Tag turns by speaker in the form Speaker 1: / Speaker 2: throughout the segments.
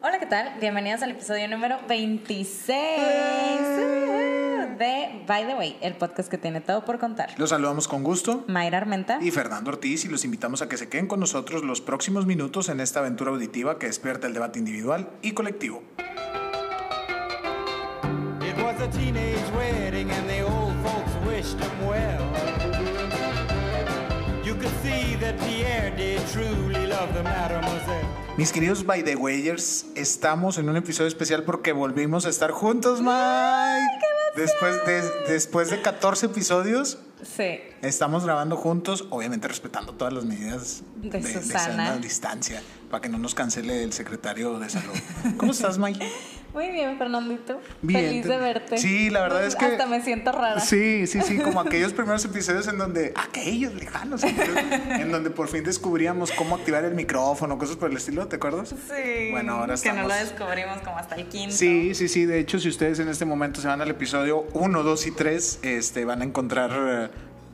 Speaker 1: Hola, ¿qué tal? Bienvenidos al episodio número 26 de By the Way, el podcast que tiene todo por contar.
Speaker 2: Los saludamos con gusto.
Speaker 1: Mayra Armenta.
Speaker 2: Y Fernando Ortiz y los invitamos a que se queden con nosotros los próximos minutos en esta aventura auditiva que despierta el debate individual y colectivo.
Speaker 3: It was a teenage wedding and the old folks wished him well.
Speaker 2: Mis queridos By the Wayers, estamos en un episodio especial porque volvimos a estar juntos, Mike. Después de, después de 14 episodios,
Speaker 1: Sí.
Speaker 2: estamos grabando juntos, obviamente respetando todas las medidas
Speaker 1: De
Speaker 2: de,
Speaker 1: Susana.
Speaker 2: sana distancia, para que no nos cancele el secretario de salud. ¿Cómo estás, Mike?
Speaker 1: Muy bien, Fernandito.
Speaker 2: Bien.
Speaker 1: Feliz de verte.
Speaker 2: Sí, la verdad es que-
Speaker 1: Hasta me siento rara.
Speaker 2: Sí, sí, sí, como aquellos primeros episodios en donde, aquellos lejanos, en donde por fin descubríamos cómo activar el micrófono, cosas por el estilo, ¿te acuerdas?
Speaker 1: Sí.
Speaker 2: Bueno, ahora
Speaker 1: Que no
Speaker 2: estamos-
Speaker 1: lo descubrimos como hasta el quinto.
Speaker 2: Sí, sí, sí, de hecho, si ustedes en este momento se van al episodio 1, 2 y 3, este, van a encontrar eh,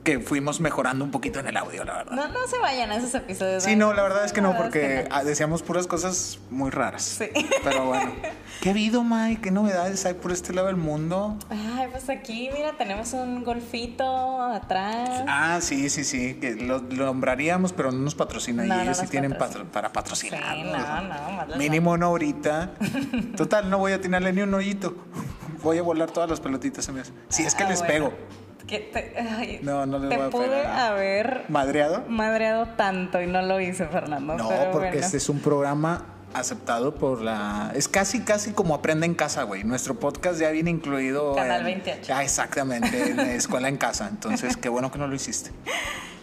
Speaker 2: que fuimos mejorando un poquito en el audio, la verdad.
Speaker 1: No, no se vayan a esos episodios.
Speaker 2: Sí, no, la verdad es que no, porque
Speaker 1: es que no.
Speaker 2: ah, decíamos puras cosas muy raras.
Speaker 1: Sí.
Speaker 2: Pero bueno. ¿Qué ha habido, Mike? ¿Qué novedades hay por este lado del mundo?
Speaker 1: Ay, pues aquí, mira, tenemos un golfito atrás.
Speaker 2: Ah, sí, sí, sí, que lo, lo nombraríamos, pero no nos patrocina
Speaker 1: No,
Speaker 2: y
Speaker 1: no
Speaker 2: ellos sí
Speaker 1: nos
Speaker 2: tienen patro- para patrocinar.
Speaker 1: Sí, no, no, más
Speaker 2: Mínimo no ahorita. Total, no voy a tirarle ni un hoyito. Voy a volar todas las pelotitas. amigas. Si es que
Speaker 1: Ah,
Speaker 2: les
Speaker 1: bueno.
Speaker 2: pego.
Speaker 1: Que te, ay,
Speaker 2: No, no
Speaker 1: te
Speaker 2: voy a
Speaker 1: pude haber
Speaker 2: ¿Madreado?
Speaker 1: madreado tanto y no lo hice, Fernando.
Speaker 2: No, porque
Speaker 1: bueno.
Speaker 2: este es un programa aceptado por la... Es casi, casi como Aprende en Casa, güey. Nuestro podcast ya viene incluido...
Speaker 1: Canal
Speaker 2: en-
Speaker 1: 28.
Speaker 2: Ah, exactamente, en la Escuela en Casa. Entonces, qué bueno que no lo hiciste.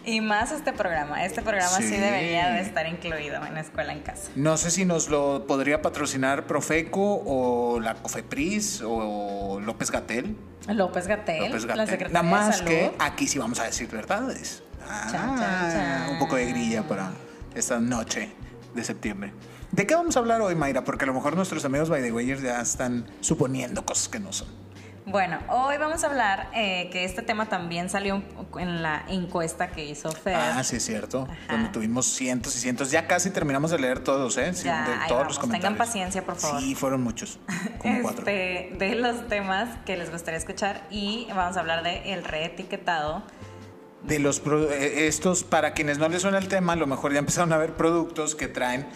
Speaker 1: Y más este programa. Este programa sí.
Speaker 2: Sí.
Speaker 1: debería de estar incluido en la escuela en casa.
Speaker 2: No sé si nos lo podría patrocinar Profeco o la Cofepris o López Gatel.
Speaker 1: López Gatel,
Speaker 2: López
Speaker 1: la
Speaker 2: Gatel.
Speaker 1: secretaria
Speaker 2: Nada más
Speaker 1: de Salud.
Speaker 2: que aquí sí vamos a decir verdades. Ah,
Speaker 1: Chan, chan, chan.
Speaker 2: Un poco de grilla para esta noche de septiembre. ¿De qué vamos a hablar hoy, Mayra? Porque a lo mejor nuestros amigos by the Wayers ya están suponiendo cosas que no son.
Speaker 1: Bueno, hoy vamos a hablar eh, que este tema también salió en la encuesta que hizo Fer.
Speaker 2: Ah, sí, es cierto.
Speaker 1: Ajá.
Speaker 2: Donde tuvimos cientos y cientos. Ya casi terminamos de leer todos, ¿eh? Sí,
Speaker 1: Ya,
Speaker 2: de todos
Speaker 1: vamos.
Speaker 2: los
Speaker 1: Tengan
Speaker 2: comentarios.
Speaker 1: paciencia, por favor.
Speaker 2: Sí, fueron muchos. Como cuatro.
Speaker 1: este, de los temas que les gustaría escuchar y vamos a hablar de el reetiquetado.
Speaker 2: de los eh, estos, para quienes no les suena el tema, a lo mejor ya empezaron a ver productos que traen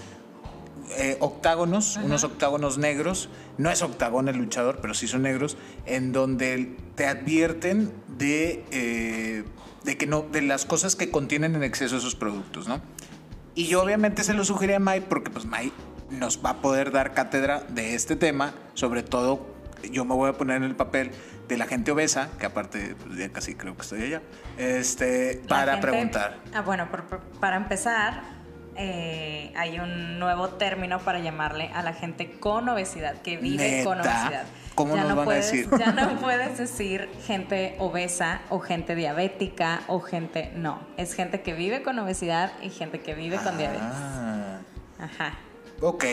Speaker 2: eh, octágonos, unos octágonos negros, no es octagón el luchador, pero sí son negros, en donde te advierten de, eh, de que no, de las cosas que contienen en exceso esos productos, ¿no? Y yo obviamente se lo sugerí a Mai porque pues Mai nos va a poder dar cátedra de este tema, sobre todo yo me voy a poner en el papel de la gente obesa, que aparte pues, ya casi creo que estoy allá, este,
Speaker 1: La
Speaker 2: para
Speaker 1: gente-
Speaker 2: preguntar.
Speaker 1: Ah, bueno, por- por- para empezar, eh, hay un nuevo término para llamarle a la gente con obesidad, que vive con obesidad.
Speaker 2: ¿Cómo nos van a
Speaker 1: puedes,
Speaker 2: decir?
Speaker 1: Ya no puedes decir gente obesa o gente diabética o gente... No, es gente que vive con obesidad y gente que vive con diabetes.
Speaker 2: Ah,
Speaker 1: Ajá.
Speaker 2: Ok.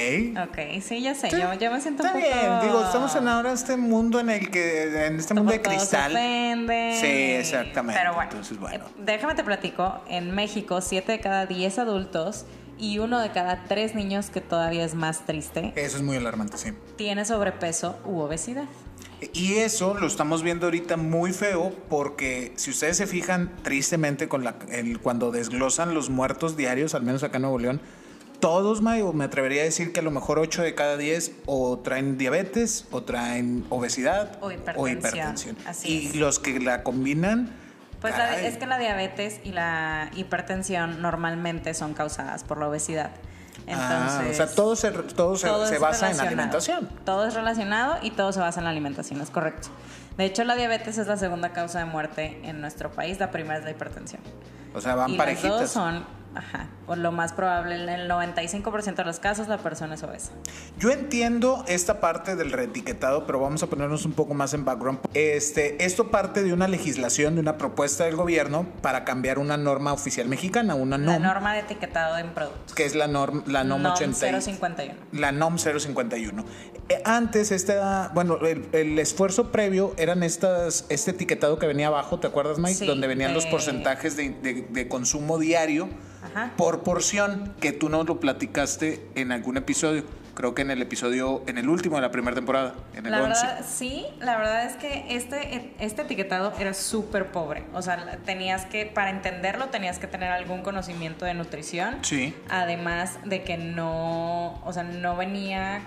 Speaker 1: Ok, sí, ya sé, yo, yo me siento
Speaker 2: Está
Speaker 1: un poco...
Speaker 2: bien, digo, estamos en ahora este mundo en el que, en este mundo de
Speaker 1: se
Speaker 2: cristal.
Speaker 1: ofenden
Speaker 2: Sí, exactamente.
Speaker 1: Pero bueno,
Speaker 2: Entonces, bueno.
Speaker 1: eh, déjame te platico. En México, 7 de cada 10 adultos y uno de cada 3 niños, que todavía es más triste,
Speaker 2: Eso es muy alarmante, sí.
Speaker 1: tiene sobrepeso u obesidad.
Speaker 2: Y eso lo estamos viendo ahorita muy feo porque si ustedes se fijan tristemente con la, el- cuando desglosan los muertos diarios, al menos acá en Nuevo León, todos, May, o me atrevería a decir que a lo mejor 8 de cada 10 o traen diabetes o traen obesidad
Speaker 1: O hipertensión.
Speaker 2: hipertensión.
Speaker 1: Así
Speaker 2: y
Speaker 1: es.
Speaker 2: los que la combinan...
Speaker 1: Pues la- es que la diabetes y la hipertensión normalmente son causadas por la obesidad. Entonces,
Speaker 2: Ah, o sea, todo se, todo se,
Speaker 1: todo
Speaker 2: se
Speaker 1: es
Speaker 2: basa en
Speaker 1: relacionado.
Speaker 2: alimentación.
Speaker 1: Todo es relacionado y todo se basa en la alimentación, es correcto. De hecho, la diabetes es la segunda causa de muerte en nuestro país, la primera es la hipertensión.
Speaker 2: O sea, van
Speaker 1: y
Speaker 2: parejitas.
Speaker 1: las dos son, ajá, por lo más probable, en el 95% de los casos la persona es obesa.
Speaker 2: Yo entiendo esta parte del reetiquetado, pero vamos a ponernos un poco más en background. Este, esto parte de una legislación, de una propuesta del gobierno para cambiar una norma oficial mexicana, una
Speaker 1: La
Speaker 2: NOM,
Speaker 1: norma de etiquetado en productos.
Speaker 2: que es la norm, la NOM, 80 y-
Speaker 1: 051.
Speaker 2: la NOM 051. Eh, Antes, esta, bueno, el, el esfuerzo previo eran estas, este etiquetado que venía abajo, ¿te acuerdas, Mike?
Speaker 1: Sí,
Speaker 2: Donde venían los
Speaker 1: de-
Speaker 2: porcentajes de, de- de consumo diario
Speaker 1: Ajá.
Speaker 2: por porción, que tú nos lo platicaste en algún episodio. creo que en el episodio, en el último de la primera temporada, en el
Speaker 1: La
Speaker 2: 11.
Speaker 1: verdad, sí, la verdad es que este, este etiquetado era súper pobre. O sea, tenías que, para entenderlo, tenías que tener algún conocimiento de nutrición.
Speaker 2: Sí.
Speaker 1: Además de que no, o sea, no venía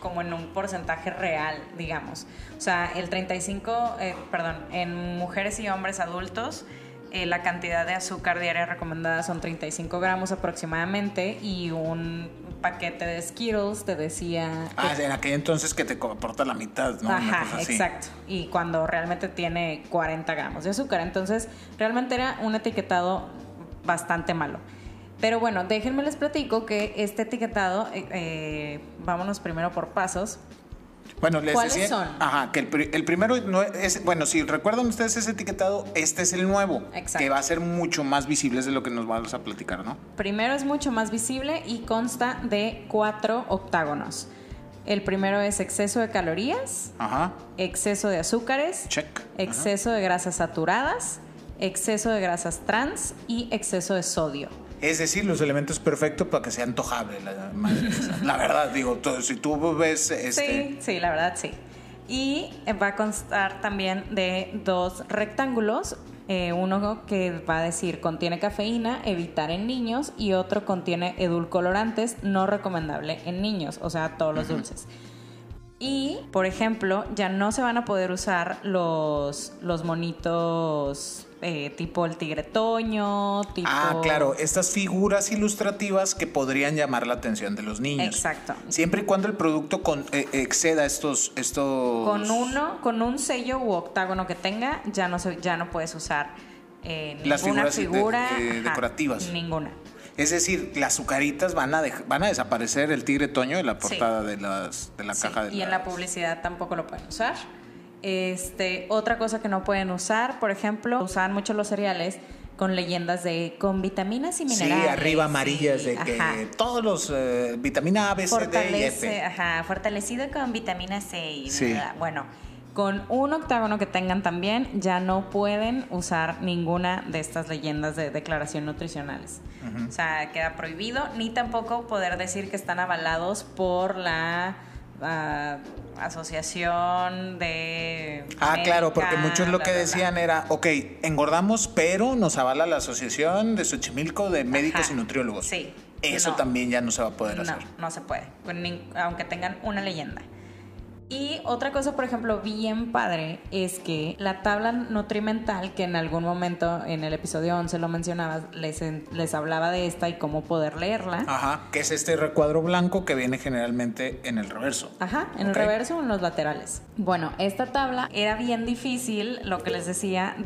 Speaker 1: como en un porcentaje real, digamos. O sea, el 35, eh, perdón, en mujeres y hombres adultos, eh, la cantidad de azúcar diaria recomendada son 35 gramos aproximadamente y un paquete de Skittles te decía... que
Speaker 2: Ah, en aquel entonces que te aporta la mitad, ¿no?
Speaker 1: Ajá, exacto. Y cuando realmente tiene 40 gramos de azúcar. Entonces, realmente era un etiquetado bastante malo. Pero bueno, déjenme les platico que este etiquetado, eh, eh, vámonos primero por pasos.
Speaker 2: Bueno, les
Speaker 1: ¿Cuáles
Speaker 2: decía,
Speaker 1: son?
Speaker 2: Ajá, que el, pri- el primero no es, bueno, si recuerdan ustedes ese etiquetado, este es el nuevo,
Speaker 1: Exacto.
Speaker 2: que va a ser mucho más visible de lo que nos vamos a platicar, ¿no?
Speaker 1: Primero es mucho más visible y consta de cuatro octágonos. El primero es exceso de calorías,
Speaker 2: Ajá,
Speaker 1: exceso de azúcares,
Speaker 2: check.
Speaker 1: exceso de grasas saturadas, exceso de grasas trans y exceso de sodio.
Speaker 2: Es decir, los elementos perfectos para que sea antojable la madre esa. La verdad, digo, si tú ves este.
Speaker 1: Sí, sí, la verdad sí. Y eh, va a constar también de dos rectángulos. eh, uno que va a decir contiene cafeína, evitar en niños, y otro contiene edulcorantes, no recomendable en niños, o sea, todos los dulces. Y, por ejemplo, ya no se van a poder usar los, los monitos eh, tipo el tigre toño, tipo...
Speaker 2: Ah, claro, estas figuras ilustrativas que podrían llamar la atención de los niños.
Speaker 1: Exacto.
Speaker 2: Siempre y cuando el producto con- eh, exceda estos, estos.
Speaker 1: Con uno, con un sello u octágono que tenga, ya no se, ya no puedes usar eh, ninguna
Speaker 2: Las de-
Speaker 1: figura
Speaker 2: eh,
Speaker 1: ajá,
Speaker 2: decorativas.
Speaker 1: Ninguna.
Speaker 2: Es decir, las azucaritas van a, van a desaparecer el tigre toño de la portada de, las, de la
Speaker 1: Sí,
Speaker 2: caja de
Speaker 1: y en la publicidad tampoco lo pueden usar. Este, otra cosa que no pueden usar, por ejemplo, usaban mucho los cereales con leyendas de con vitaminas y
Speaker 2: Sí,
Speaker 1: minerales.
Speaker 2: arriba amarillas de que
Speaker 1: ajá.
Speaker 2: todos los eh, vitamina A, B, C, D y F.
Speaker 1: ajá, fortalecido con vitamina C y
Speaker 2: Sí.
Speaker 1: bueno, con un octágono que tengan también ya no pueden usar ninguna de estas leyendas de declaración nutricionales. O sea, queda prohibido ni tampoco poder decir que están avalados por la ah, asociación de
Speaker 2: Ah, claro, porque muchos lo
Speaker 1: bla,
Speaker 2: que
Speaker 1: bla, bla.
Speaker 2: decían era, ok, engordamos, pero nos avala la Asociación de Xochimilco de Médicos
Speaker 1: Ajá,
Speaker 2: y Nutriólogos.
Speaker 1: sí.
Speaker 2: Eso
Speaker 1: No.
Speaker 2: también ya no se va a poder
Speaker 1: No,
Speaker 2: hacer.
Speaker 1: no se puede, aunque tengan una leyenda. Y otra cosa, por ejemplo, bien padre, es que la tabla nutrimental, que en algún momento en el episodio 11 lo mencionabas, les, les hablaba de esta y cómo poder leerla.
Speaker 2: Ajá, que es este recuadro blanco que viene generalmente en el reverso.
Speaker 1: Ajá, en el reverso o en los laterales. Bueno, esta tabla era bien difícil, lo que les decía,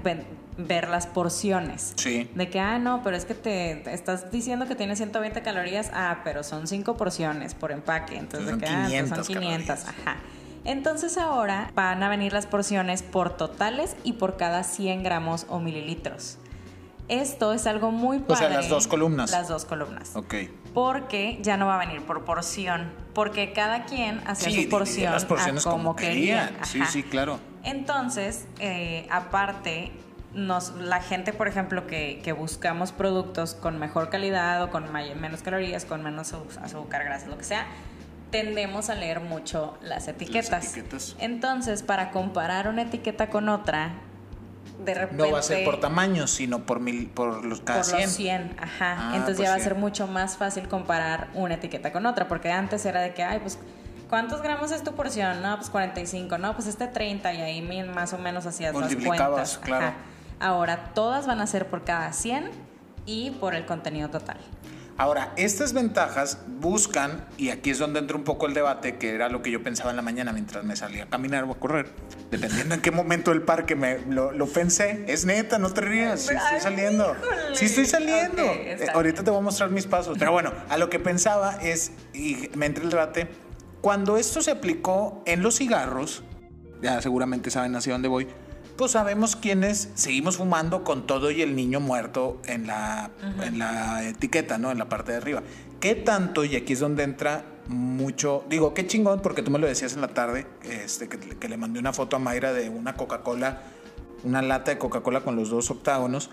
Speaker 1: ver las porciones.
Speaker 2: Sí.
Speaker 1: De que, ah, no, pero es que te, te estás diciendo que tiene 120 calorías, ah, pero son 5 porciones por empaque. Entonces,
Speaker 2: Son
Speaker 1: de que, ah, pues
Speaker 2: 500
Speaker 1: son 500,
Speaker 2: calorías.
Speaker 1: ajá. Entonces ahora van a venir las porciones por totales y por cada 100 gramos o mililitros. Esto es algo muy
Speaker 2: O
Speaker 1: padre.
Speaker 2: sea, las dos columnas.
Speaker 1: Las dos columnas
Speaker 2: Ok.
Speaker 1: porque ya no va a venir por porción, porque cada quien hacía
Speaker 2: Sí,
Speaker 1: su porción
Speaker 2: las porciones
Speaker 1: a como,
Speaker 2: como
Speaker 1: quería.
Speaker 2: Sí, sí, claro.
Speaker 1: Entonces, eh, aparte, nos, la gente, por ejemplo, que, que buscamos productos con mejor calidad o con menos calorías, con menos azúcar, grasa, lo que sea, tendemos a leer mucho las etiquetas.
Speaker 2: etiquetas.
Speaker 1: Entonces, para comparar una etiqueta con otra, de repente...
Speaker 2: No va a ser por tamaños, sino por mil, por los cada
Speaker 1: por
Speaker 2: 100.
Speaker 1: los 100, ajá.
Speaker 2: Ah,
Speaker 1: Entonces
Speaker 2: pues
Speaker 1: ya va a ser mucho más fácil comparar una etiqueta con otra, porque antes era de que, ay, pues, ¿cuántos gramos es tu porción? No, pues 45, no, pues este 30, y ahí más o menos hacías las cuentas.
Speaker 2: claro.
Speaker 1: Ajá. Ahora todas van a ser por cada 100 y por el contenido total.
Speaker 2: Ahora, estas ventajas buscan, y aquí es donde entra un poco el debate, que era lo que yo pensaba en la mañana mientras me salía a caminar o a correr, dependiendo en qué momento del parque me lo, lo pensé. Es neta, no te rías, sí estoy saliendo. Sí estoy saliendo.
Speaker 1: Ok,
Speaker 2: Eh, ahorita te voy a mostrar mis pasos. Pero bueno, a lo que pensaba es, y me entra el debate, cuando esto se aplicó en los cigarros, ya seguramente saben hacia dónde voy, pues sabemos quiénes seguimos fumando con todo y el niño muerto en la, en la etiqueta, ¿no? En la parte de arriba. ¿Qué tanto? Y aquí es donde entra mucho. Digo, qué chingón, porque tú me lo decías en la tarde, este, que, que le mandé una foto a Mayra de una Coca-Cola, una lata de Coca-Cola con los dos octágonos.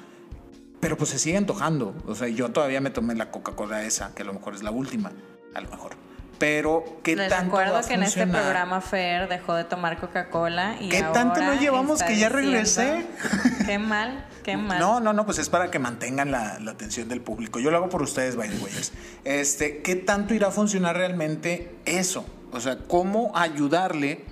Speaker 2: Pero pues se sigue antojando. O sea, yo todavía me tomé la Coca-Cola esa, que a lo mejor es la última. A lo mejor. Pero ¿qué
Speaker 1: Les
Speaker 2: tanto va
Speaker 1: recuerdo
Speaker 2: a
Speaker 1: que en este programa Fer dejó de tomar Coca-Cola y
Speaker 2: ¿Qué tanto no llevamos que ya
Speaker 1: diciendo-
Speaker 2: regresé?
Speaker 1: Qué mal, qué mal.
Speaker 2: No, no, no, pues es para que mantengan la, la atención del público. Yo lo hago por ustedes, by the. Este, ¿qué tanto irá a funcionar realmente eso? O sea, ¿cómo ayudarle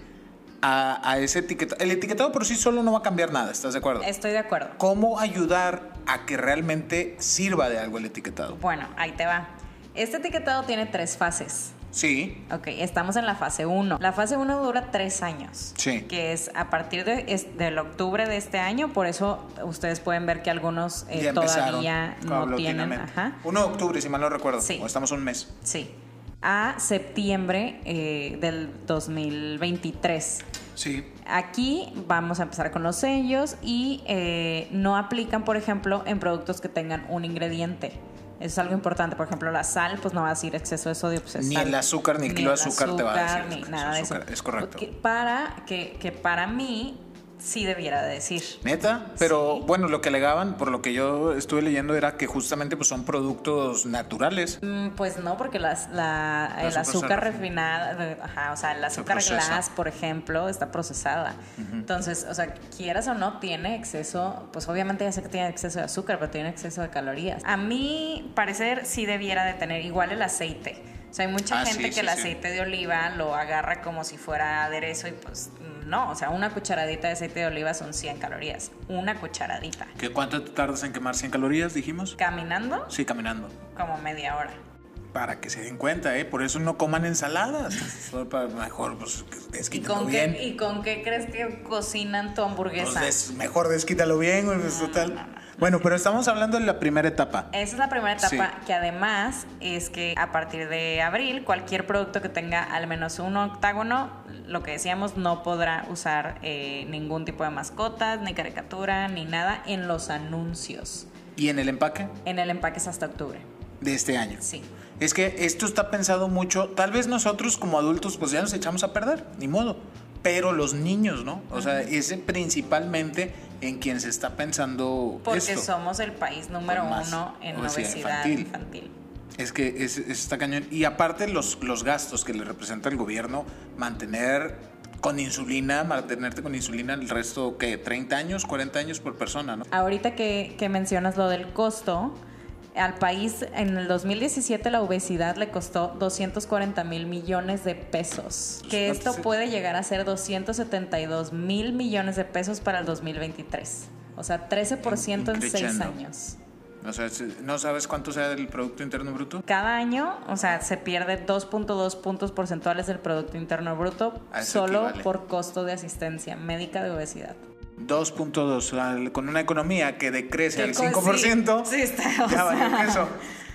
Speaker 2: a, a ese etiquetado? El etiquetado por sí solo no va a cambiar nada, ¿estás de acuerdo?
Speaker 1: Estoy de acuerdo.
Speaker 2: ¿Cómo ayudar a que realmente sirva de algo el etiquetado?
Speaker 1: Bueno, ahí te va. Este etiquetado tiene tres fases.
Speaker 2: Sí,
Speaker 1: Ok, estamos en la fase 1. La fase 1 dura tres años.
Speaker 2: Sí.
Speaker 1: Que es a partir de, es del octubre de este año, por eso ustedes pueden ver que algunos eh, todavía no tienen. Ajá.
Speaker 2: 1 de octubre, si mal no recuerdo.
Speaker 1: Sí.
Speaker 2: O estamos un mes.
Speaker 1: Sí. A septiembre eh, del 2023.
Speaker 2: Sí.
Speaker 1: Aquí vamos a empezar con los sellos y eh, no aplican, por ejemplo, en productos que tengan un ingrediente. Eso es algo importante. Por ejemplo, la sal, pues no va a decir exceso de sodio. Pues es
Speaker 2: Ni
Speaker 1: sal.
Speaker 2: el azúcar, ni el kilo de azúcar te va a decir
Speaker 1: Ni nada
Speaker 2: de
Speaker 1: eso.
Speaker 2: Es correcto.
Speaker 1: Para que, que para mí sí debiera de decir.
Speaker 2: Neta, pero
Speaker 1: Sí.
Speaker 2: bueno, lo que alegaban, por lo que yo estuve leyendo, era que justamente pues, son productos naturales.
Speaker 1: Mm, Pues no, porque las, la,
Speaker 2: El azúcar se
Speaker 1: azúcar
Speaker 2: refina.
Speaker 1: refinada, ajá, o sea, el azúcar
Speaker 2: procesa.
Speaker 1: glass, por ejemplo, está procesada. Entonces, o sea, quieras o no, tiene exceso, pues obviamente ya sé que tiene exceso de azúcar, pero tiene exceso de calorías. A mi parecer, sí debiera de tener igual el aceite. O sea, hay mucha
Speaker 2: Ah,
Speaker 1: gente
Speaker 2: sí,
Speaker 1: que
Speaker 2: sí,
Speaker 1: el aceite de oliva lo agarra como si fuera aderezo y pues no, o sea, una cucharadita de aceite de oliva son 100 calorías, una cucharadita.
Speaker 2: ¿Qué ¿Cuánto tardas en quemar 100 calorías, dijimos?
Speaker 1: Caminando,
Speaker 2: Sí, caminando.
Speaker 1: como media hora.
Speaker 2: Para que se den cuenta, ¿eh? Por eso no coman ensaladas. Mejor, pues,
Speaker 1: ¿Y
Speaker 2: desquítalo
Speaker 1: con,
Speaker 2: bien.
Speaker 1: qué, ¿Y con qué crees que cocinan tu hamburguesa?
Speaker 2: Pues des- mejor desquítalo bien, güey, pues, total. Bueno, pero estamos hablando de la primera etapa.
Speaker 1: Esa es la primera etapa,
Speaker 2: Sí.
Speaker 1: que además es que a partir de abril, cualquier producto que tenga al menos un octágono, lo que decíamos, no podrá usar eh, ningún tipo de mascotas, ni caricatura, ni nada en los anuncios.
Speaker 2: ¿Y en el empaque?
Speaker 1: En el empaque es hasta octubre.
Speaker 2: De este año.
Speaker 1: Sí.
Speaker 2: Es que esto está pensado mucho, tal vez nosotros como adultos pues ya nos echamos a perder, ni modo. Pero los niños, ¿no? O sea, es principalmente en quien se está pensando
Speaker 1: Porque
Speaker 2: esto.
Speaker 1: somos el país número uno en
Speaker 2: obesidad
Speaker 1: obesidad
Speaker 2: infantil.
Speaker 1: infantil.
Speaker 2: Es que es, es- está cañón. Y aparte los, los gastos que le representa el gobierno, mantener con insulina, mantenerte con insulina el resto, ¿qué? 30 años, 40 años por persona, ¿no?
Speaker 1: Ahorita que, que mencionas lo del costo, al país en el 2017 la obesidad le costó 240 mil millones de pesos. Que
Speaker 2: ¿cuánto
Speaker 1: esto puede llegar a ser 272 mil millones de pesos para el 2023. O sea, 13% en seis años.
Speaker 2: O sea, ¿no sabes cuánto sea del Producto Interno Bruto?
Speaker 1: Cada año, o sea, se pierde 2.2 puntos porcentuales del Producto Interno Bruto
Speaker 2: eso
Speaker 1: solo
Speaker 2: equivale.
Speaker 1: por costo de asistencia médica de obesidad.
Speaker 2: 2.2, o sea, con una economía que decrece al
Speaker 1: co-
Speaker 2: 5%,
Speaker 1: sí, sí está,
Speaker 2: ya valió queso.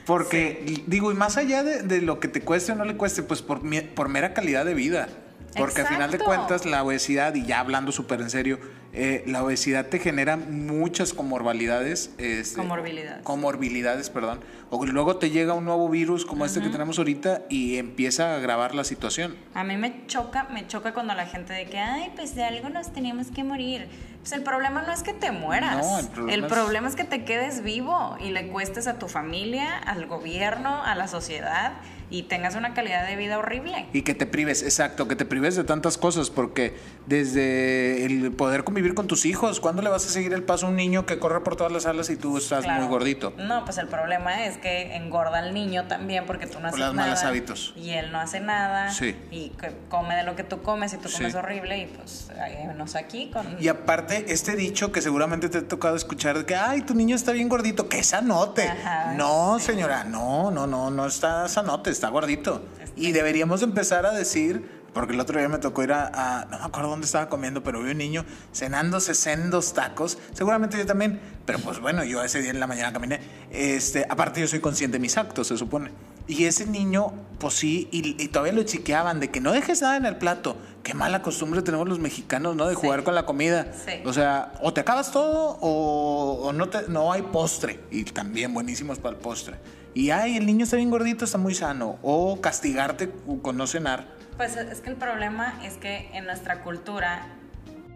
Speaker 2: Porque, digo, y más allá de, de lo que te cueste o no le cueste, pues por, por mera calidad de vida. Porque al final de
Speaker 1: Exacto.
Speaker 2: cuentas, la obesidad, y ya hablando súper en serio, eh, la obesidad te genera muchas comorbilidades. este,
Speaker 1: Comorbilidades.
Speaker 2: Comorbilidades, perdón. O luego te llega un nuevo virus como este que tenemos ahorita y empieza a agravar la situación.
Speaker 1: A mí me choca, me choca cuando la gente de que, ay, pues de algo nos teníamos que morir. Pues el problema no es que te mueras.
Speaker 2: No, el problema
Speaker 1: el
Speaker 2: es-
Speaker 1: problema es que te quedes vivo y le cuestes a tu familia, al gobierno, a la sociedad y tengas una calidad de vida horrible.
Speaker 2: Y que te prives, exacto, que te prives de tantas cosas, porque desde el poder convivir con tus hijos, ¿cuándo le vas a seguir el paso a un niño que corre por todas las salas y tú estás
Speaker 1: Claro.
Speaker 2: muy gordito?
Speaker 1: No, pues el problema es que engorda al niño también porque tú no
Speaker 2: Por
Speaker 1: haces
Speaker 2: los
Speaker 1: nada.
Speaker 2: malos hábitos.
Speaker 1: Y él no hace nada.
Speaker 2: Sí.
Speaker 1: Y come de lo que tú comes y tú comes
Speaker 2: Sí.
Speaker 1: horrible y pues nos aquí con...
Speaker 2: Y aparte, este dicho que seguramente te ha tocado escuchar de que, ay, tu niño está bien gordito, que sanote.
Speaker 1: Ajá,
Speaker 2: no, señora, no, no, no, no está sanote, está gordito. Y deberíamos empezar a decir, porque el otro día me tocó ir a, a- no me acuerdo dónde estaba comiendo, pero vi un niño cenándose sendos tacos, seguramente yo también, pero pues bueno, yo ese día en la mañana caminé, este, aparte yo soy consciente de mis actos, se supone. Y ese niño, pues sí, y, y todavía lo chiqueaban de que no dejes nada en el plato. Qué mala costumbre tenemos los mexicanos, ¿no? De
Speaker 1: Sí.
Speaker 2: jugar con la comida.
Speaker 1: Sí.
Speaker 2: O sea, o te acabas todo o, o no, te, no hay postre. Y también buenísimos para el postre. Y ay, el niño está bien gordito, está muy sano. O castigarte con no cenar.
Speaker 1: Pues es que el problema es que en nuestra cultura,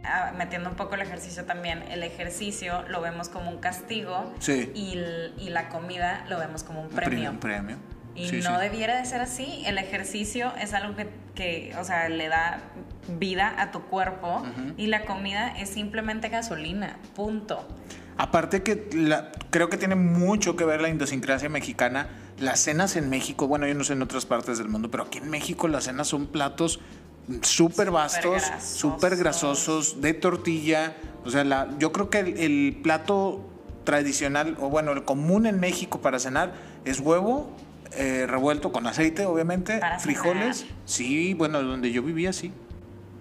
Speaker 1: ah, metiendo un poco el ejercicio también, el ejercicio lo vemos como un castigo
Speaker 2: Sí.
Speaker 1: y, y la comida lo vemos como un
Speaker 2: premio. Un premio.
Speaker 1: Y
Speaker 2: Sí,
Speaker 1: no
Speaker 2: sí.
Speaker 1: debiera de ser así. El ejercicio es algo que, que, o sea, le da vida a tu cuerpo y la comida es simplemente gasolina, punto.
Speaker 2: Aparte que la- creo que tiene mucho que ver la idiosincrasia mexicana. Las cenas en México, bueno, yo no sé en otras partes del mundo, pero aquí en México las cenas son platos súper vastos, súper grasosos, de tortilla. O sea, la, yo creo que el, el plato tradicional, o bueno, el común en México para cenar es huevo eh, revuelto con aceite, obviamente,
Speaker 1: Para
Speaker 2: frijoles.
Speaker 1: cenar.
Speaker 2: Sí, bueno, donde yo vivía, sí.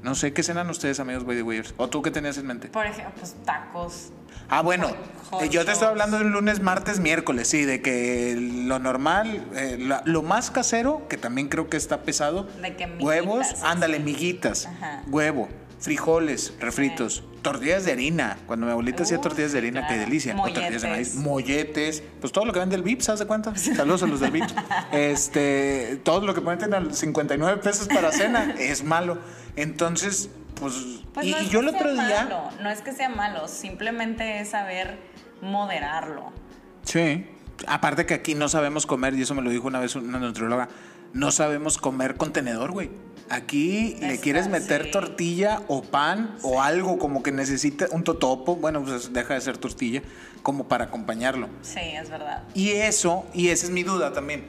Speaker 2: No sé qué cenan ustedes, amigos By the Wayers? ¿O tú qué tenías en mente?
Speaker 1: Por ejemplo, pues tacos.
Speaker 2: Ah, bueno,
Speaker 1: Hot
Speaker 2: eh, yo te estoy hablando de un lunes, martes, miércoles, sí, de que lo normal, eh, lo más casero, que también creo que está pesado,
Speaker 1: De que miguitas,
Speaker 2: huevos, ándale,
Speaker 1: sí.
Speaker 2: miguitas,
Speaker 1: Ajá.
Speaker 2: huevo, frijoles, refritos, tortillas de harina, cuando mi abuelita hacía tortillas de harina, qué delicia, o tortillas de maíz,
Speaker 1: Molletes.
Speaker 2: molletes, pues todo lo que vende el Vips, ¿haz de cuenta? Saludos a los del Vips. Este, todo lo que ponen a 59 pesos para cena es malo. Entonces, pues,
Speaker 1: Pues
Speaker 2: y,
Speaker 1: no
Speaker 2: y yo el otro día...
Speaker 1: malo, no es que sea malo, simplemente es saber moderarlo.
Speaker 2: Sí. Aparte que aquí no sabemos comer, y eso me lo dijo una vez una nutrióloga, no sabemos comer con tenedor, güey. Aquí le quieres meter
Speaker 1: sí.
Speaker 2: tortilla o pan o algo como que necesita un totopo, bueno, pues deja de ser tortilla, como para acompañarlo.
Speaker 1: Sí, es verdad.
Speaker 2: Y eso, y esa es mi duda también,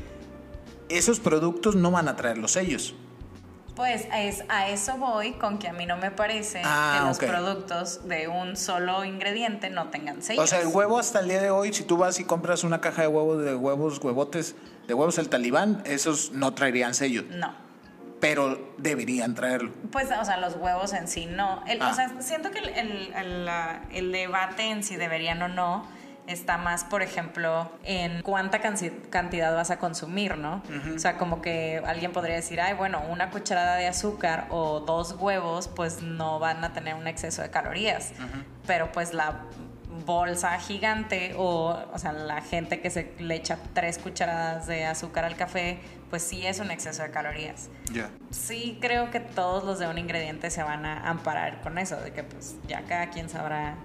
Speaker 2: esos productos no van a traer los sellos.
Speaker 1: Pues es, a eso voy con que a mí no me parece
Speaker 2: Ah,
Speaker 1: que los
Speaker 2: ok.
Speaker 1: productos de un solo ingrediente no tengan sellos.
Speaker 2: O sea, el huevo hasta el día de hoy, si tú vas y compras una caja de huevos, de huevos, huevotes, de huevos el talibán, esos no traerían sellos,
Speaker 1: No.
Speaker 2: Pero deberían traerlo.
Speaker 1: Pues, o sea, los huevos en sí no. El-
Speaker 2: Ah.
Speaker 1: O sea, siento que el, el- debate en si deberían o no está más, por ejemplo, en cuánta cantidad vas a consumir, ¿no? O sea, como que alguien podría decir, ay, bueno, una cucharada de azúcar o dos huevos, pues no van a tener un exceso de calorías. Pero pues la bolsa gigante o, o sea, la gente que se le echa tres cucharadas de azúcar al café, pues sí es un exceso de calorías sí creo que todos los de un ingrediente se van a amparar con eso, de que pues ya cada quien sabrá.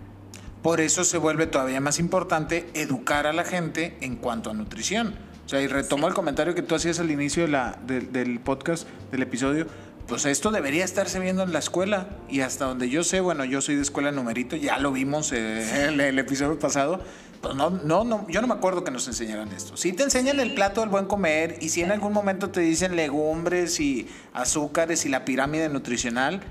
Speaker 2: Por eso se vuelve todavía más importante educar a la gente en cuanto a nutrición. O sea, y retomo el comentario que tú hacías al inicio de la, del podcast, del episodio. Pues esto debería estarse viendo en la escuela. Y hasta donde yo sé, bueno, yo soy de escuela numerito, ya lo vimos eh, el, episodio pasado. Pues no, no, no, yo no me acuerdo que nos enseñaran esto. Sí te enseñan el plato del buen comer y si en algún momento te dicen legumbres y azúcares y la pirámide nutricional,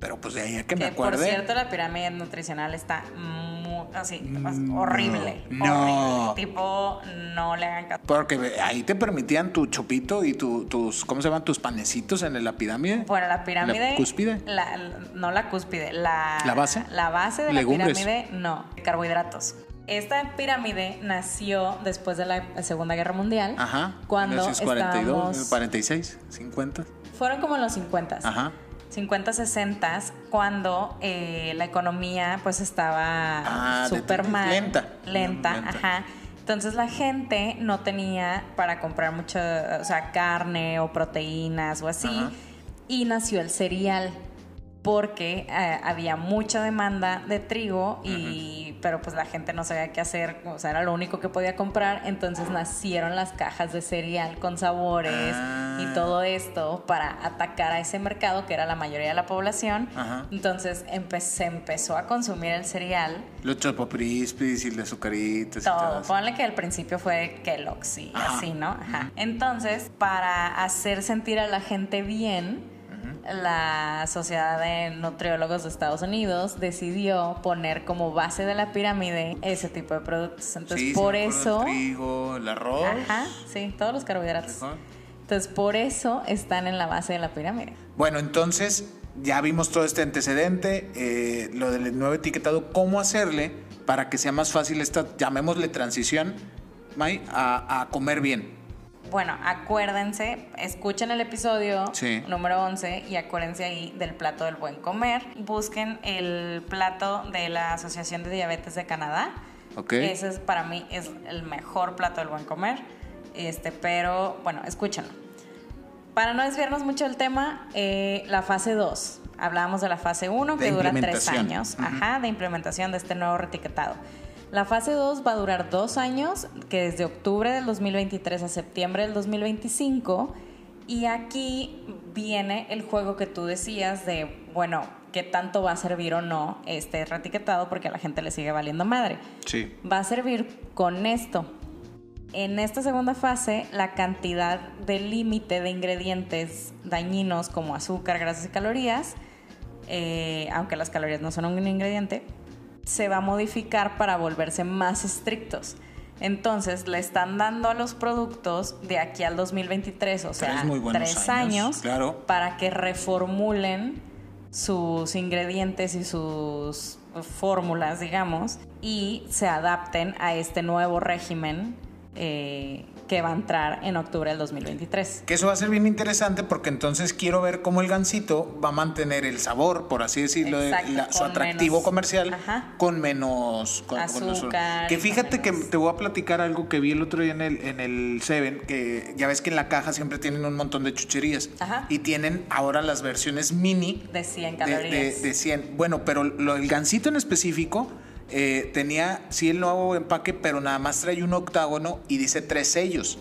Speaker 2: pero pues de ahí a que me
Speaker 1: Que por
Speaker 2: acuerde.
Speaker 1: cierto la pirámide nutricional está muy, así,
Speaker 2: Mm,
Speaker 1: horrible,
Speaker 2: no.
Speaker 1: horrible. Tipo, no le hagan caso.
Speaker 2: Porque ahí te permitían tu chupito y tu- tus, ¿cómo se llaman? Tus panecitos en la pirámide.
Speaker 1: Bueno, la pirámide.
Speaker 2: ¿La cúspide?
Speaker 1: la- no la cúspide, la.
Speaker 2: ¿La base?
Speaker 1: La base de
Speaker 2: Legumbres.
Speaker 1: la pirámide, no, carbohidratos. Esta pirámide nació después de la Segunda Guerra Mundial.
Speaker 2: Ajá.
Speaker 1: Cuando
Speaker 2: 1942,
Speaker 1: estábamos-
Speaker 2: 46, 50.
Speaker 1: Fueron como los 50.
Speaker 2: Ajá.
Speaker 1: 50, 60, cuando eh, la economía pues estaba
Speaker 2: Ah,
Speaker 1: súper mal.
Speaker 2: lenta.
Speaker 1: Lenta,
Speaker 2: Lenta.
Speaker 1: ajá. Entonces la gente no tenía para comprar mucho, o sea, carne o proteínas o así.
Speaker 2: Ajá.
Speaker 1: Y nació el cereal porque eh, había mucha demanda de trigo y pero pues la gente no sabía qué hacer, o sea, era lo único que podía comprar, entonces nacieron las cajas de cereal con sabores
Speaker 2: Ah.
Speaker 1: y todo esto para atacar a ese mercado que era la mayoría de la población.
Speaker 2: Ajá.
Speaker 1: Entonces empe- se empezó a consumir el cereal
Speaker 2: Los chopoprispis y las azucaritas y todo
Speaker 1: todo.
Speaker 2: eso.
Speaker 1: Ponle que al principio fue Kellogg's y
Speaker 2: Ajá.
Speaker 1: así, ¿no? Ajá. Entonces, para hacer sentir a la gente bien, la Sociedad de Nutriólogos de Estados Unidos decidió poner como base de la pirámide ese tipo de productos. Entonces,
Speaker 2: Sí,
Speaker 1: por eso...
Speaker 2: El trigo, el arroz.
Speaker 1: Ajá, sí, todos los carbohidratos. Entonces, por eso están en la base de la pirámide.
Speaker 2: Bueno, entonces ya vimos todo este antecedente, eh, lo del nuevo etiquetado, cómo hacerle para que sea más fácil esta, llamémosle transición, May, a, a comer bien.
Speaker 1: Bueno, acuérdense, escuchen el episodio
Speaker 2: Sí.
Speaker 1: número 11 y acuérdense ahí del plato del buen comer. Busquen el plato de la Asociación de Diabetes de Canadá.
Speaker 2: Ok.
Speaker 1: Ese es para mí es el mejor plato del buen comer. Este, pero bueno, escúchenlo. Para no desviarnos mucho del tema, eh, la fase 2. Hablábamos de la fase 1
Speaker 2: De
Speaker 1: que dura tres años, ajá, de implementación de este nuevo retiquetado. La fase 2 va a durar dos años, que desde octubre del 2023 a septiembre del 2025. Y aquí viene el juego que tú decías de, bueno, qué tanto va a servir o no este retiquetado porque a la gente le sigue valiendo madre.
Speaker 2: Sí.
Speaker 1: Va a servir con esto. En esta segunda fase, la cantidad de límite de ingredientes dañinos como azúcar, grasas y calorías, eh, aunque las calorías no son un ingrediente, se va a modificar para volverse más estrictos. Entonces le están dando a los productos de aquí al 2023, o sea,
Speaker 2: Tres años, claro.
Speaker 1: para que reformulen sus ingredientes y sus fórmulas, digamos, y se adapten a este nuevo régimen eh, que va a entrar en octubre del 2023.
Speaker 2: Que eso va a ser bien interesante porque entonces quiero ver cómo el gansito va a mantener el sabor, por así decirlo, de la- su atractivo
Speaker 1: menos-
Speaker 2: comercial
Speaker 1: Ajá.
Speaker 2: con menos con-
Speaker 1: Azúcar
Speaker 2: Que
Speaker 1: con
Speaker 2: fíjate que te voy a platicar algo que vi el otro día en el en el Seven, que ya ves que en la caja siempre tienen un montón de chucherías
Speaker 1: Ajá.
Speaker 2: y tienen ahora las versiones mini
Speaker 1: De 100
Speaker 2: de,
Speaker 1: calorías.
Speaker 2: de- de 100. Bueno, pero lo, el gansito en específico eh, tenía, sí, el nuevo empaque, pero nada más trae un octágono y dice tres sellos.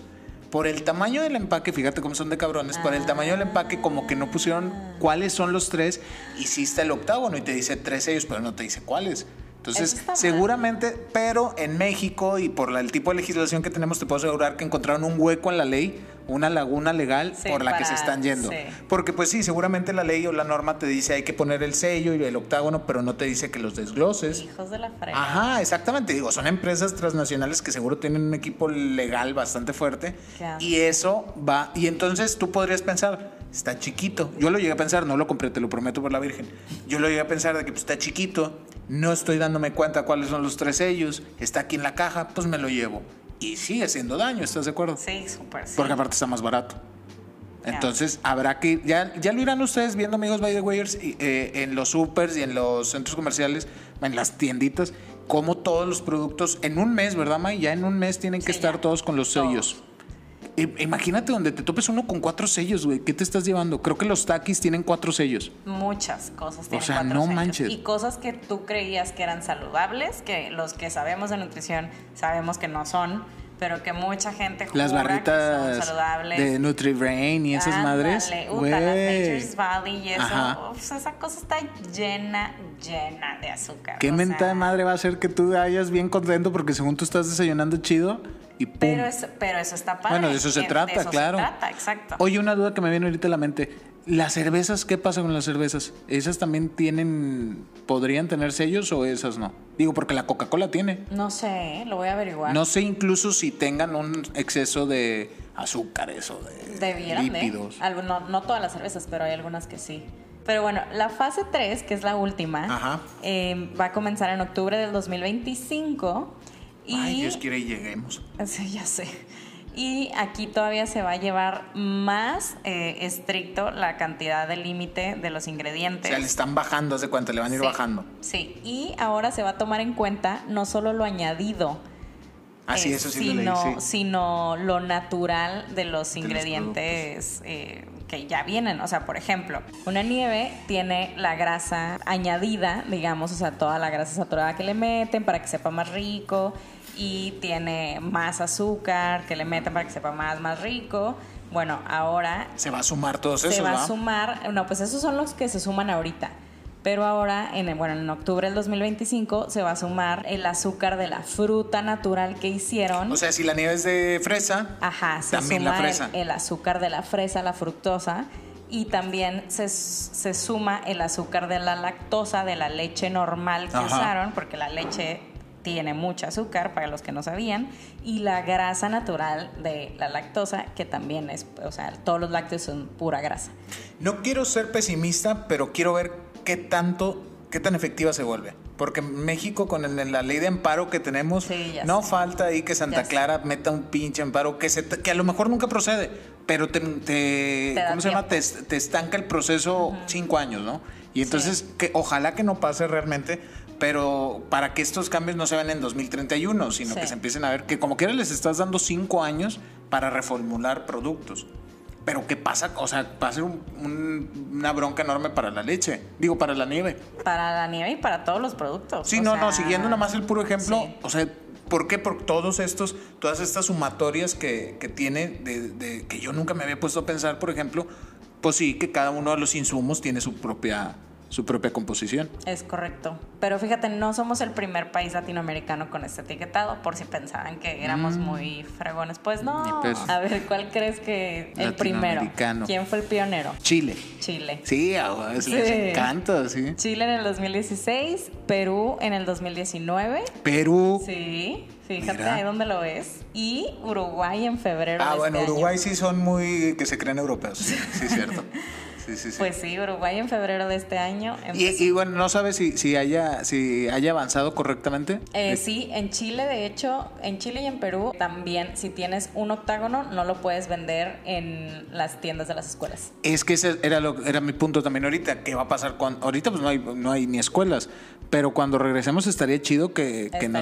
Speaker 2: Por el tamaño del empaque, fíjate cómo son de cabrones, por el tamaño del empaque como que no pusieron cuáles son los tres, hiciste el octágono y te dice tres sellos, pero no te dice cuáles. Entonces,
Speaker 1: mal.
Speaker 2: seguramente, pero en México y por la- el tipo de legislación que tenemos, te puedo asegurar que encontraron un hueco en la ley, una laguna legal
Speaker 1: Sí,
Speaker 2: por la que se están yendo.
Speaker 1: sí.
Speaker 2: Porque pues sí, seguramente la ley o la norma te dice hay que poner el sello y el octágono, pero no te dice que los desgloses.
Speaker 1: Hijos de la frega.
Speaker 2: Ajá, exactamente. Digo, son empresas transnacionales que seguro tienen un equipo legal bastante fuerte.
Speaker 1: Claro.
Speaker 2: Y eso va. Y entonces tú podrías pensar, está chiquito. Yo lo llegué a pensar, no lo compré, te lo prometo por la Virgen. Yo lo llegué a pensar de que pues, está chiquito, no estoy dándome cuenta cuáles son los tres sellos, está aquí en la caja, pues me lo llevo. Y sigue haciendo daño, ¿estás de acuerdo?
Speaker 1: Sí, súper. sí.
Speaker 2: Porque aparte está más barato. Entonces habrá que ya, ya lo irán ustedes viendo amigos by the Wayers eh, en los supers y en los centros comerciales, en las tienditas, como todos los productos en un mes, ¿verdad, May? Ya en un mes tienen que estar
Speaker 1: ya.
Speaker 2: todos con los sellos. Imagínate donde te topes uno con cuatro sellos, güey. ¿Qué te estás llevando? Creo que los taquis tienen cuatro sellos.
Speaker 1: Muchas cosas tienen
Speaker 2: sea,
Speaker 1: cuatro
Speaker 2: no
Speaker 1: sellos.
Speaker 2: manches.
Speaker 1: Y cosas que tú creías que eran saludables, que los que sabemos de nutrición sabemos que no son, pero que mucha gente
Speaker 2: Las
Speaker 1: que son
Speaker 2: barritas
Speaker 1: saludables.
Speaker 2: de Nutribrain y esas madres.
Speaker 1: Uta, las. Nature's Valley y eso. Uf, esa cosa está llena, llena de azúcar.
Speaker 2: ¿Qué
Speaker 1: o
Speaker 2: mentada
Speaker 1: sea,
Speaker 2: de madre va a hacer que tú vayas bien contento porque según tú estás desayunando chido y pum?
Speaker 1: Pero, es- pero eso está padre.
Speaker 2: Bueno, de eso se
Speaker 1: que-
Speaker 2: trata,
Speaker 1: eso
Speaker 2: claro.
Speaker 1: Se trata, exacto.
Speaker 2: Oye, una duda que me viene ahorita a la mente. ¿Las cervezas, qué pasa con las cervezas? ¿Esas también tienen, podrían tener sellos o esas no? Digo, porque la Coca-Cola tiene.
Speaker 1: No sé, lo voy a averiguar.
Speaker 2: No sé incluso si tengan un exceso de azúcares o de
Speaker 1: Debieran de.
Speaker 2: lípidos.
Speaker 1: No, no todas las cervezas, pero hay algunas que sí. Pero bueno, la fase 3, que es la última, eh, va a comenzar en octubre del 2025. Y,
Speaker 2: Ay, Dios quiere y lleguemos.
Speaker 1: Sí, ya sé. Y aquí todavía se va a llevar más eh, estricto la cantidad de límite de los
Speaker 2: O
Speaker 1: ingredientes.
Speaker 2: sea, le están bajando, hace cuánto, le van a ir
Speaker 1: Sí,
Speaker 2: bajando.
Speaker 1: Sí, y ahora se va a tomar en cuenta no solo lo añadido,
Speaker 2: Así,
Speaker 1: eh,
Speaker 2: eso sí
Speaker 1: sino,
Speaker 2: lo leí, sí.
Speaker 1: sino lo natural de los
Speaker 2: los
Speaker 1: ingredientes eh, que ya vienen. O sea, por ejemplo, una nieve tiene la grasa añadida, digamos, o sea, toda la grasa saturada que le meten para que sepa más rico y tiene más azúcar que le meten para que sepa más, más rico. Bueno, ahora
Speaker 2: Se va a sumar todos
Speaker 1: se
Speaker 2: esos,
Speaker 1: va
Speaker 2: ¿va?
Speaker 1: a sumar, no, pues esos son los que se suman ahorita. Pero ahora, en bueno, en octubre del 2025 se va a sumar el azúcar de la fruta natural que hicieron.
Speaker 2: O sea, si la nieve es de fresa,
Speaker 1: Ajá, se
Speaker 2: también
Speaker 1: suma
Speaker 2: la
Speaker 1: el-
Speaker 2: fresa.
Speaker 1: El, azúcar de la fresa, la fructosa. Y también se, se suma el azúcar de la lactosa, de la leche normal que
Speaker 2: Ajá.
Speaker 1: usaron, porque la leche tiene mucho azúcar, para los que no sabían, y la grasa natural de la lactosa, que también es, o sea, todos los lácteos son pura grasa.
Speaker 2: No quiero ser pesimista, pero quiero ver qué tanto, qué tan efectiva se vuelve. Porque México, con el- la ley de amparo que tenemos,
Speaker 1: Sí,
Speaker 2: no
Speaker 1: sé.
Speaker 2: falta ahí que Santa
Speaker 1: Ya sé.
Speaker 2: Clara meta un pinche amparo que, se, que a lo mejor nunca procede, pero te, te-
Speaker 1: Te da
Speaker 2: ¿cómo se llama? Te, estanca el proceso cinco años, ¿no? Y entonces, que ojalá que no pase realmente, pero para que estos cambios no se vean en 2031, sino
Speaker 1: Sí.
Speaker 2: que se empiecen a ver que como quiera les estás dando cinco años para reformular productos. Pero ¿qué pasa? O sea, va a ser un- un- una bronca enorme para la leche. Digo, para la nieve.
Speaker 1: Para la nieve y para todos los productos.
Speaker 2: Sí,
Speaker 1: o
Speaker 2: no,
Speaker 1: sea,
Speaker 2: no, siguiendo nada más el puro ejemplo,
Speaker 1: sí.
Speaker 2: o sea, ¿por qué? Por todos estos, todas estas sumatorias que, que tiene, de, de- que yo nunca me había puesto a pensar, por ejemplo, pues sí, que cada uno de los insumos tiene su propia, su propia composición.
Speaker 1: Es correcto. Pero fíjate, no somos el primer país latinoamericano con este etiquetado, por si pensaban que éramos muy fragones. Pues no. A ver, ¿cuál crees que el primero? ¿Quién fue el pionero?
Speaker 2: Chile.
Speaker 1: Chile.
Speaker 2: Sí, a les
Speaker 1: Sí.
Speaker 2: encanta, sí.
Speaker 1: Chile en el 2016, Perú en el 2019.
Speaker 2: Perú.
Speaker 1: Sí, fíjate
Speaker 2: Mira.
Speaker 1: ahí donde lo ves. Y Uruguay en febrero.
Speaker 2: Ah,
Speaker 1: de
Speaker 2: bueno,
Speaker 1: este
Speaker 2: Uruguay
Speaker 1: año.
Speaker 2: sí son muy que se creen europeos. Sí, sí, es cierto. Sí, sí, sí.
Speaker 1: Pues sí, Uruguay en febrero de este año.
Speaker 2: y, y bueno, no sabes si, si haya si haya avanzado correctamente.
Speaker 1: Eh, sí, en Chile, de hecho, en Chile y en Perú también, si tienes un octágono, no lo puedes vender en las tiendas de las escuelas.
Speaker 2: Es que ese era lo, era mi punto también ahorita. ¿Qué va a pasar cuando ahorita pues no hay no hay ni escuelas, pero cuando regresemos estaría chido que, que no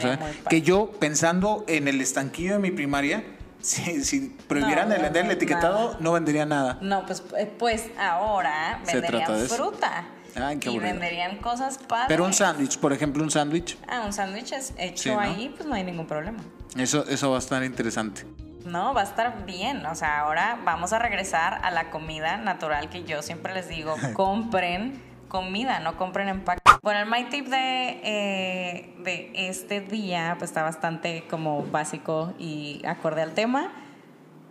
Speaker 2: que yo pensando en el estanquillo de mi primaria, si, si prohibieran
Speaker 1: No,
Speaker 2: el vender el etiquetado,
Speaker 1: nada.
Speaker 2: no vendería nada.
Speaker 1: No, pues, eh, pues ahora
Speaker 2: Se trata
Speaker 1: venderían fruta.
Speaker 2: Ay, qué
Speaker 1: y
Speaker 2: aburrido.
Speaker 1: venderían cosas padres.
Speaker 2: Pero un sándwich, por ejemplo, un sándwich,
Speaker 1: Ah, un sándwich es hecho
Speaker 2: Sí, ¿no?
Speaker 1: ahí, pues no hay ningún problema.
Speaker 2: eso eso va a estar interesante.
Speaker 1: No, va a estar bien. O sea, ahora vamos a regresar a la comida natural que yo siempre les digo, compren comida, no compren empaque. Bueno, el my tip de, eh, de este día pues está bastante como básico y acorde al tema.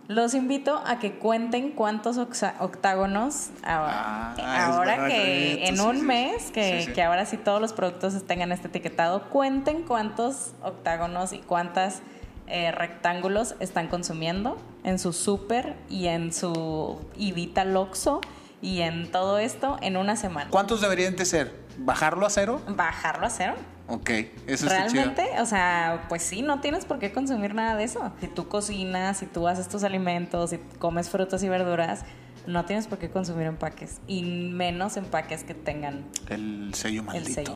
Speaker 1: Los invito a que cuenten cuántos octágonos
Speaker 2: Ah,
Speaker 1: ahora, que en
Speaker 2: sí,
Speaker 1: un
Speaker 2: sí.
Speaker 1: mes, que,
Speaker 2: sí.
Speaker 1: que ahora sí todos los productos tengan este etiquetado, cuenten cuántos octágonos y cuántas eh, rectángulos están consumiendo en su súper y en su Ivita Loxo y en todo esto en una semana.
Speaker 2: ¿Cuántos deberían de ser? ¿Bajarlo a cero?
Speaker 1: Bajarlo a cero.
Speaker 2: Ok, eso está chido.
Speaker 1: Realmente, o sea, pues sí, no tienes por qué consumir nada de eso. Si tú cocinas, si tú haces tus alimentos, si comes frutas y verduras, no tienes por qué consumir empaques. Y menos empaques que tengan
Speaker 2: El sello
Speaker 1: el
Speaker 2: maldito.
Speaker 1: sello.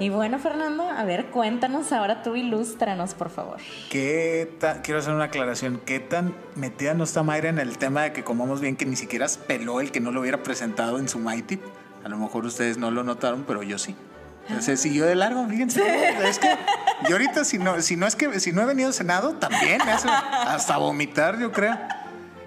Speaker 1: Y bueno, Fernando, a ver, cuéntanos ahora tú, ilústranos, por favor.
Speaker 2: ¿Qué ta- quiero hacer una aclaración. ¿Qué tan metida no está Mayra en el tema de que comamos bien que ni siquiera peló el que no lo hubiera presentado en su My Tip? A lo mejor ustedes no lo notaron, pero yo sí. Se siguió de largo, fíjense. Es que yo ahorita, si no, si no es que si no he venido cenado, también me hace hasta vomitar, yo creo.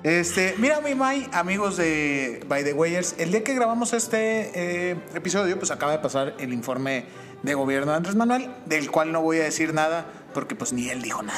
Speaker 2: Este, mira, mi May, amigos de By the Wayers, el día que grabamos este eh, episodio, pues acaba de pasar el informe de gobierno de Andrés Manuel, del cual no voy a decir nada, porque pues ni él dijo nada.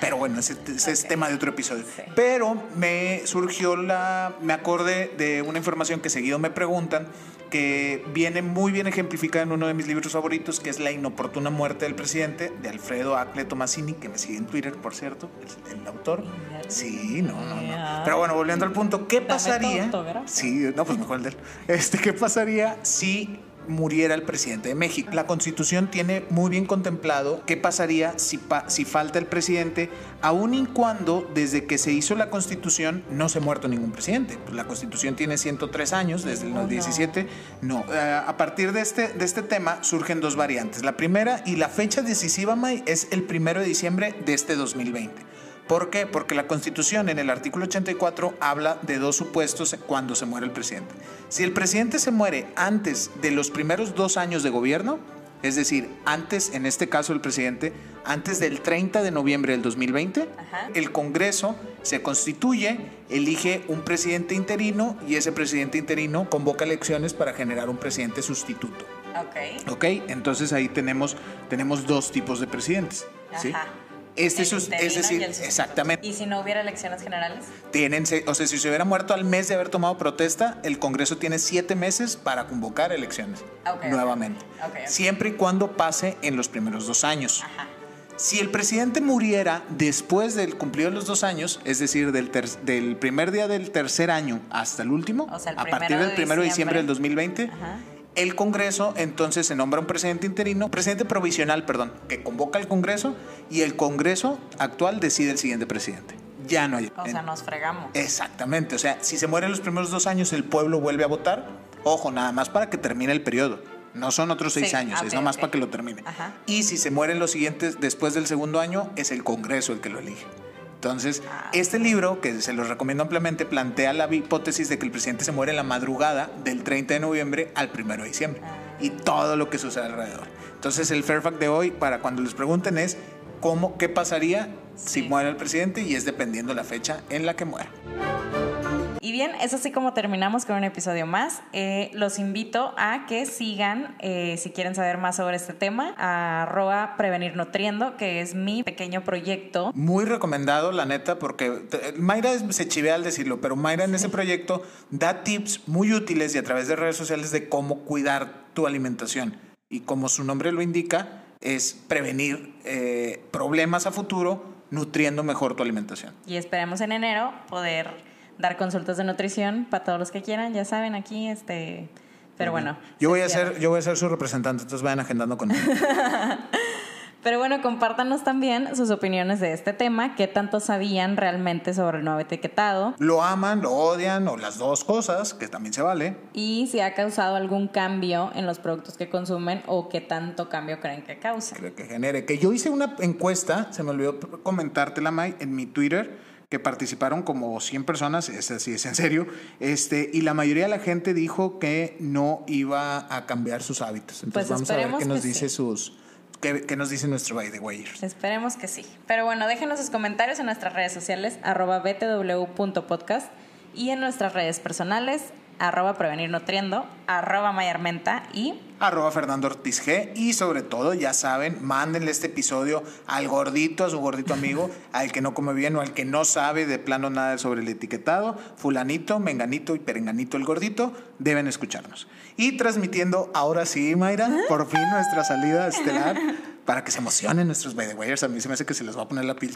Speaker 2: Pero bueno, ese, ese es tema de otro episodio.
Speaker 1: Sí.
Speaker 2: Pero me surgió la. Me acordé de una información que seguido me preguntan, que viene muy bien ejemplificada en uno de mis libros favoritos, que es La inoportuna muerte del presidente, de Alfredo Acle Tomasini, que me sigue en Twitter, por cierto, el, el autor. Sí, no, no, no. Pero bueno, volviendo al punto, ¿qué pasaría? Sí, no, pues mejor el de él. Este, ¿qué pasaría si muriera el presidente de México? La Constitución tiene muy bien contemplado qué pasaría si, pa- si falta el presidente, aun y cuando desde que se hizo la Constitución no se ha muerto ningún presidente. Pues la Constitución tiene 103 años, desde el
Speaker 1: Oh, no.
Speaker 2: 17. No, Eh, a partir de este, de este tema surgen dos variantes. La primera y la fecha decisiva, May, es el primero de diciembre de este 2020. ¿Por qué? Porque la Constitución en el artículo 84 habla de dos supuestos cuando se muere el presidente. Si el presidente se muere antes de los primeros dos años de gobierno, es decir, antes, en este caso el presidente, antes del 30 de noviembre del 2020,
Speaker 1: Ajá.
Speaker 2: el Congreso se constituye, elige un presidente interino y ese presidente interino convoca elecciones para generar un presidente sustituto.
Speaker 1: Ok.
Speaker 2: ¿Ok? Entonces ahí tenemos, tenemos dos tipos de presidentes. ¿sí? Este
Speaker 1: interino
Speaker 2: es decir,
Speaker 1: y
Speaker 2: exactamente.
Speaker 1: ¿Y si no hubiera elecciones generales?
Speaker 2: Tienen, o sea, si se hubiera muerto al mes de haber tomado protesta, el Congreso tiene siete meses para convocar elecciones
Speaker 1: Ok, ok.
Speaker 2: nuevamente.
Speaker 1: Ok, ok.
Speaker 2: Siempre y cuando pase en los primeros dos años.
Speaker 1: Ajá.
Speaker 2: Si el presidente muriera después del cumplido de los dos años, es decir, del, ter- del primer día del tercer año hasta el último,
Speaker 1: O sea, el
Speaker 2: a partir del
Speaker 1: de
Speaker 2: primero de diciembre
Speaker 1: diciembre.
Speaker 2: del 2020,
Speaker 1: Ajá.
Speaker 2: El Congreso entonces se nombra un presidente interino, presidente provisional, perdón, que convoca al Congreso y el Congreso actual decide el siguiente presidente. Ya no hay.
Speaker 1: O sea, nos fregamos.
Speaker 2: Exactamente, o sea, si se mueren los primeros dos años, el pueblo vuelve a votar. Ojo, nada más para que termine el periodo. No son otros seis
Speaker 1: Sí,
Speaker 2: años, es nomás
Speaker 1: ok.
Speaker 2: para que lo termine.
Speaker 1: Ajá.
Speaker 2: Y si se mueren los siguientes después del segundo año, es el Congreso el que lo elige. Entonces,
Speaker 1: Ah.
Speaker 2: este libro, que se los recomiendo ampliamente, plantea la hipótesis de que el presidente se muere en la madrugada del 30 de noviembre al 1 de diciembre.
Speaker 1: Ah.
Speaker 2: Y todo lo que sucede alrededor. Entonces, el Fairfax de hoy, para cuando les pregunten, es cómo, qué pasaría si muere el presidente y es dependiendo la fecha en la que muera.
Speaker 1: Y bien, es así como terminamos con un episodio más. Eh, los invito a que sigan, eh, si quieren saber más sobre este tema, a arroba prevenir nutriendo, que es mi pequeño proyecto.
Speaker 2: Muy recomendado, la neta, porque eh, Mayra se chivea al decirlo, pero Mayra en ese proyecto da tips muy útiles y a través de redes sociales de cómo cuidar tu alimentación. Y como su nombre lo indica, es prevenir eh, problemas a futuro nutriendo mejor tu alimentación.
Speaker 1: Y esperemos en enero poder dar consultas de nutrición para todos los que quieran, ya saben, aquí, este... Pero bueno.
Speaker 2: Yo voy a ser, yo voy a ser su representante, entonces vayan agendando conmigo.
Speaker 1: Pero bueno, compártanos también sus opiniones de este tema, qué tanto sabían realmente sobre el nuevo etiquetado
Speaker 2: lo aman, lo odian o las dos cosas, que también se vale.
Speaker 1: y si ha causado algún cambio en los productos que consumen o qué tanto cambio creen que causa.
Speaker 2: creo que genere. Que yo hice una encuesta, se me olvidó comentártela, May, en mi Twitter, que participaron como 100 personas, es así, es en serio, este, y la mayoría de la gente dijo que no iba a cambiar sus hábitos. Entonces
Speaker 1: Pues
Speaker 2: vamos a ver qué nos dice
Speaker 1: sí.
Speaker 2: sus, qué, qué nos dice nuestro by the way.
Speaker 1: Esperemos que sí. Pero bueno, déjenos sus comentarios en nuestras redes sociales, arroba btw.podcast y en nuestras redes personales, arroba prevenir nutriendo, arroba mayarmenta y
Speaker 2: Arroba Fernando Ortiz G. Y sobre todo, ya saben, mándenle este episodio al gordito, a su gordito amigo, al que no come bien o al que no sabe de plano nada sobre el etiquetado. Fulanito, Menganito y Perenganito el gordito deben escucharnos. Y transmitiendo, ahora sí, Mayra, por fin nuestra salida estelar. Para que se emocionen nuestros by the wayers. A mí se me hace que se les va a poner la piel.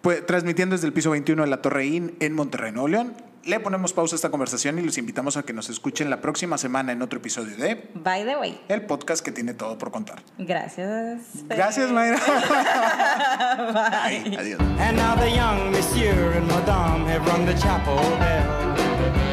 Speaker 2: Pues, transmitiendo desde el piso 21 de la Torre IN en Monterrey, Nuevo León. Le ponemos pausa a esta conversación y los invitamos a que nos escuchen la próxima semana en otro episodio de
Speaker 1: by the way.
Speaker 2: el podcast que tiene todo por contar.
Speaker 1: Gracias.
Speaker 2: Gracias, Mayra. Bye. Adiós.
Speaker 3: And now the young monsieur and madame have rung the chapel bell.